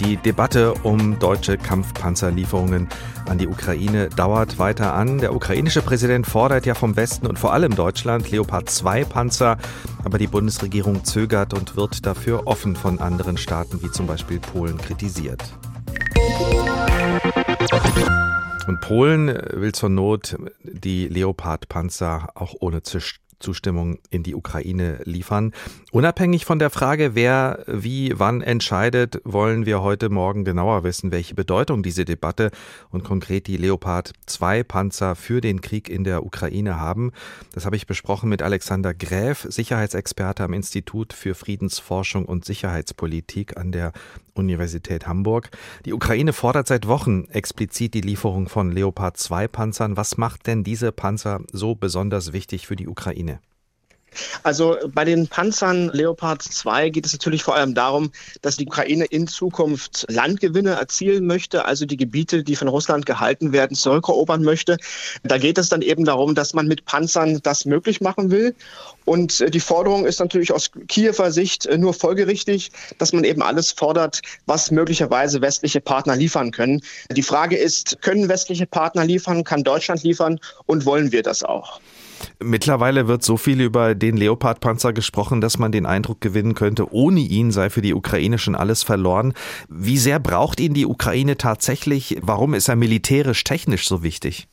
Die Debatte um deutsche Kampfpanzerlieferungen an die Ukraine dauert weiter an. Der ukrainische Präsident fordert ja vom Westen und vor allem Deutschland Leopard 2 Panzer, aber die Bundesregierung zögert und wird dafür offen von anderen Staaten wie zum Beispiel Polen kritisiert. Und Polen will zur Not die Leopard-Panzer auch ohne Zustimmung in die Ukraine liefern. Unabhängig von der Frage, wer wie wann entscheidet, wollen wir heute Morgen genauer wissen, welche Bedeutung diese Debatte und konkret die Leopard 2 Panzer für den Krieg in der Ukraine haben. Das habe ich besprochen mit Alexander Gräf, Sicherheitsexperte am Institut für Friedensforschung und Sicherheitspolitik an der Universität Hamburg. Die Ukraine fordert seit Wochen explizit die Lieferung von Leopard 2 Panzern. Was macht denn diese Panzer so besonders wichtig für die Ukraine? Also bei den Panzern Leopard 2 geht es natürlich vor allem darum, dass die Ukraine in Zukunft Landgewinne erzielen möchte, also die Gebiete, die von Russland gehalten werden, zurückerobern möchte. Da geht es dann eben darum, dass man mit Panzern das möglich machen will. Und die Forderung ist natürlich aus Kiewer Sicht nur folgerichtig, dass man eben alles fordert, was möglicherweise westliche Partner liefern können. Die Frage ist, können westliche Partner liefern, kann Deutschland liefern und wollen wir das auch? Mittlerweile wird so viel über den Leopard-Panzer gesprochen, dass man den Eindruck gewinnen könnte, ohne ihn sei für die Ukraine schon alles verloren. Wie sehr braucht ihn die Ukraine tatsächlich? Warum ist er militärisch technisch so wichtig?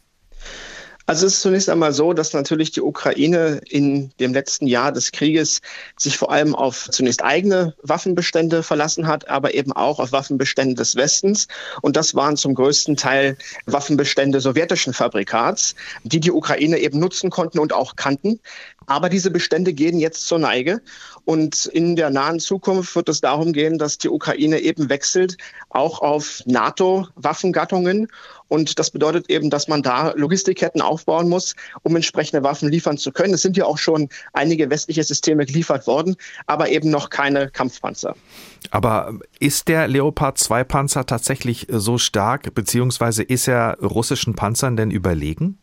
Also es ist zunächst einmal so, dass natürlich die Ukraine in dem letzten Jahr des Krieges sich vor allem auf zunächst eigene Waffenbestände verlassen hat, aber eben auch auf Waffenbestände des Westens. Und das waren zum größten Teil Waffenbestände sowjetischen Fabrikats, die die Ukraine eben nutzen konnten und auch kannten. Aber diese Bestände gehen jetzt zur Neige. Und in der nahen Zukunft wird es darum gehen, dass die Ukraine eben wechselt, auch auf NATO-Waffengattungen. Und das bedeutet eben, dass man da Logistikketten aufbauen muss, um entsprechende Waffen liefern zu können. Es sind ja auch schon einige westliche Systeme geliefert worden, aber eben noch keine Kampfpanzer. Aber ist der Leopard 2 Panzer tatsächlich so stark, beziehungsweise ist er russischen Panzern denn überlegen?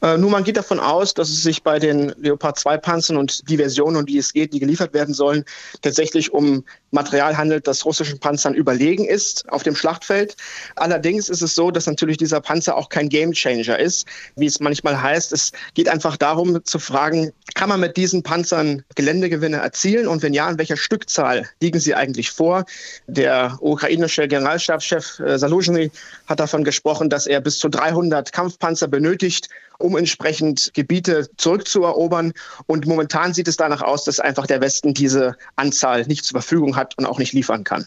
Äh, nun, man geht davon aus, dass es sich bei den Leopard 2 Panzern und die Versionen, um die es geht, die geliefert werden sollen, tatsächlich um Material handelt, das russischen Panzern überlegen ist auf dem Schlachtfeld. Allerdings ist es so, dass natürlich dieser Panzer auch kein Gamechanger ist, wie es manchmal heißt. Es geht einfach darum zu fragen, kann man mit diesen Panzern Geländegewinne erzielen und wenn ja, in welcher Stückzahl liegen sie eigentlich vor? Der ukrainische Generalstabschef äh, Saluzhny hat davon gesprochen, dass er bis zu 300 Kampfpanzer benötigt, um entsprechend Gebiete zurückzuerobern. Und momentan sieht es danach aus, dass einfach der Westen diese Anzahl nicht zur Verfügung hat und auch nicht liefern kann.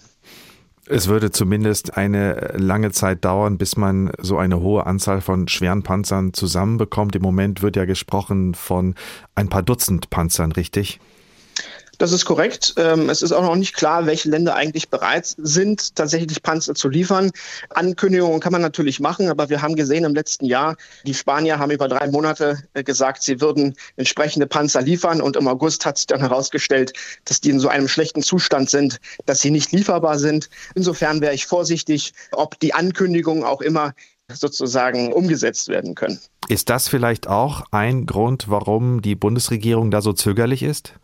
Es würde zumindest eine lange Zeit dauern, bis man so eine hohe Anzahl von schweren Panzern zusammenbekommt. Im Moment wird ja gesprochen von ein paar Dutzend Panzern, richtig? Das ist korrekt. Ähm, es ist auch noch nicht klar, welche Länder eigentlich bereit sind, tatsächlich Panzer zu liefern. Ankündigungen kann man natürlich machen, aber wir haben gesehen im letzten Jahr, die Spanier haben über drei Monate äh, gesagt, sie würden entsprechende Panzer liefern und im August hat sich dann herausgestellt, dass die in so einem schlechten Zustand sind, dass sie nicht lieferbar sind. Insofern wäre ich vorsichtig, ob die Ankündigungen auch immer sozusagen umgesetzt werden können. Ist das vielleicht auch ein Grund, warum die Bundesregierung da so zögerlich ist?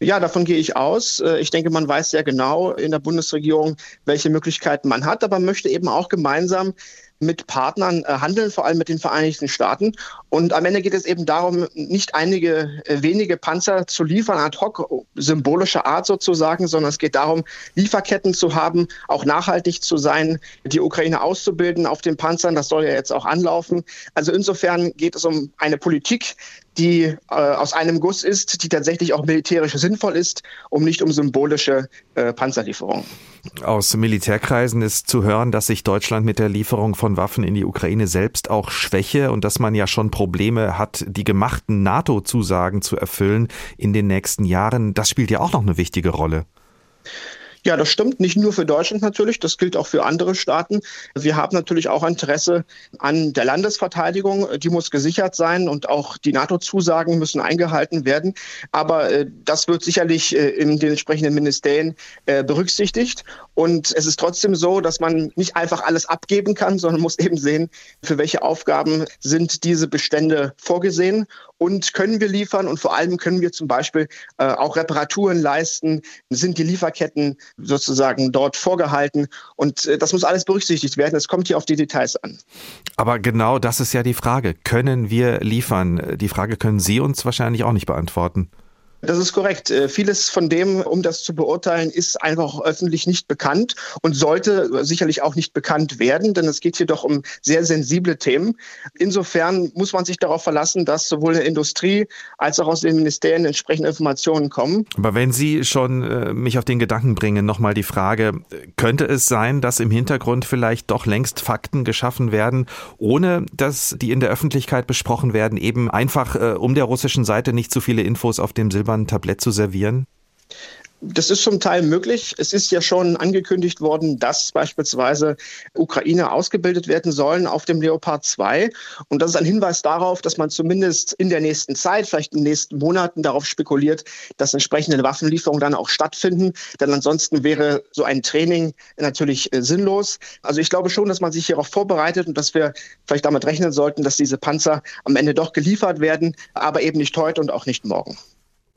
Ja, davon gehe ich aus. Äh, ich denke, man weiß sehr genau in der Bundesregierung, welche Möglichkeiten man hat, aber möchte eben auch gemeinsam mit Partnern äh, handeln, vor allem mit den Vereinigten Staaten. Und am Ende geht es eben darum, nicht einige äh, wenige Panzer zu liefern, ad hoc, symbolischer Art sozusagen, sondern es geht darum, Lieferketten zu haben, auch nachhaltig zu sein, die Ukraine auszubilden auf den Panzern. Das soll ja jetzt auch anlaufen. Also insofern geht es um eine Politik, die äh, aus einem Guss ist, die tatsächlich auch militärisch sinnvoll ist, um nicht um symbolische äh, Panzerlieferungen. Aus Militärkreisen ist zu hören, dass sich Deutschland mit der Lieferung von Waffen in die Ukraine selbst auch schwäche und dass man ja schon Probleme hat, die gemachten NATO-Zusagen zu erfüllen in den nächsten Jahren. Das spielt ja auch noch eine wichtige Rolle. Ja, das stimmt. Nicht nur für Deutschland natürlich, das gilt auch für andere Staaten. Wir haben natürlich auch Interesse an der Landesverteidigung. Die muss gesichert sein und auch die NATO-Zusagen müssen eingehalten werden. Aber äh, das wird sicherlich äh, in den entsprechenden Ministerien äh, berücksichtigt. Und es ist trotzdem so, dass man nicht einfach alles abgeben kann, sondern muss eben sehen, für welche Aufgaben sind diese Bestände vorgesehen und können wir liefern und vor allem können wir zum Beispiel äh, auch Reparaturen leisten, sind die Lieferketten sozusagen dort vorgehalten und äh, das muss alles berücksichtigt werden. Es kommt hier auf die Details an. Aber genau das ist ja die Frage. Können wir liefern? Die Frage können Sie uns wahrscheinlich auch nicht beantworten. Das ist korrekt. Äh, vieles von dem, um das zu beurteilen, ist einfach öffentlich nicht bekannt und sollte sicherlich auch nicht bekannt werden, denn es geht hier doch um sehr sensible Themen. Insofern muss man sich darauf verlassen, dass sowohl in der Industrie als auch aus den Ministerien entsprechende Informationen kommen. Aber wenn Sie schon äh, mich auf den Gedanken bringen, nochmal die Frage, könnte es sein, dass im Hintergrund vielleicht doch längst Fakten geschaffen werden, ohne dass die in der Öffentlichkeit besprochen werden, eben einfach äh, um der russischen Seite nicht zu viele Infos auf dem Silber silbernen Tablett zu servieren? Das ist zum Teil möglich. Es ist ja schon angekündigt worden, dass beispielsweise Ukraine ausgebildet werden sollen auf dem Leopard 2. Und das ist ein Hinweis darauf, dass man zumindest in der nächsten Zeit, vielleicht in den nächsten Monaten darauf spekuliert, dass entsprechende Waffenlieferungen dann auch stattfinden. Denn ansonsten wäre so ein Training natürlich äh, sinnlos. Also ich glaube schon, dass man sich hierauf vorbereitet und dass wir vielleicht damit rechnen sollten, dass diese Panzer am Ende doch geliefert werden, aber eben nicht heute und auch nicht morgen.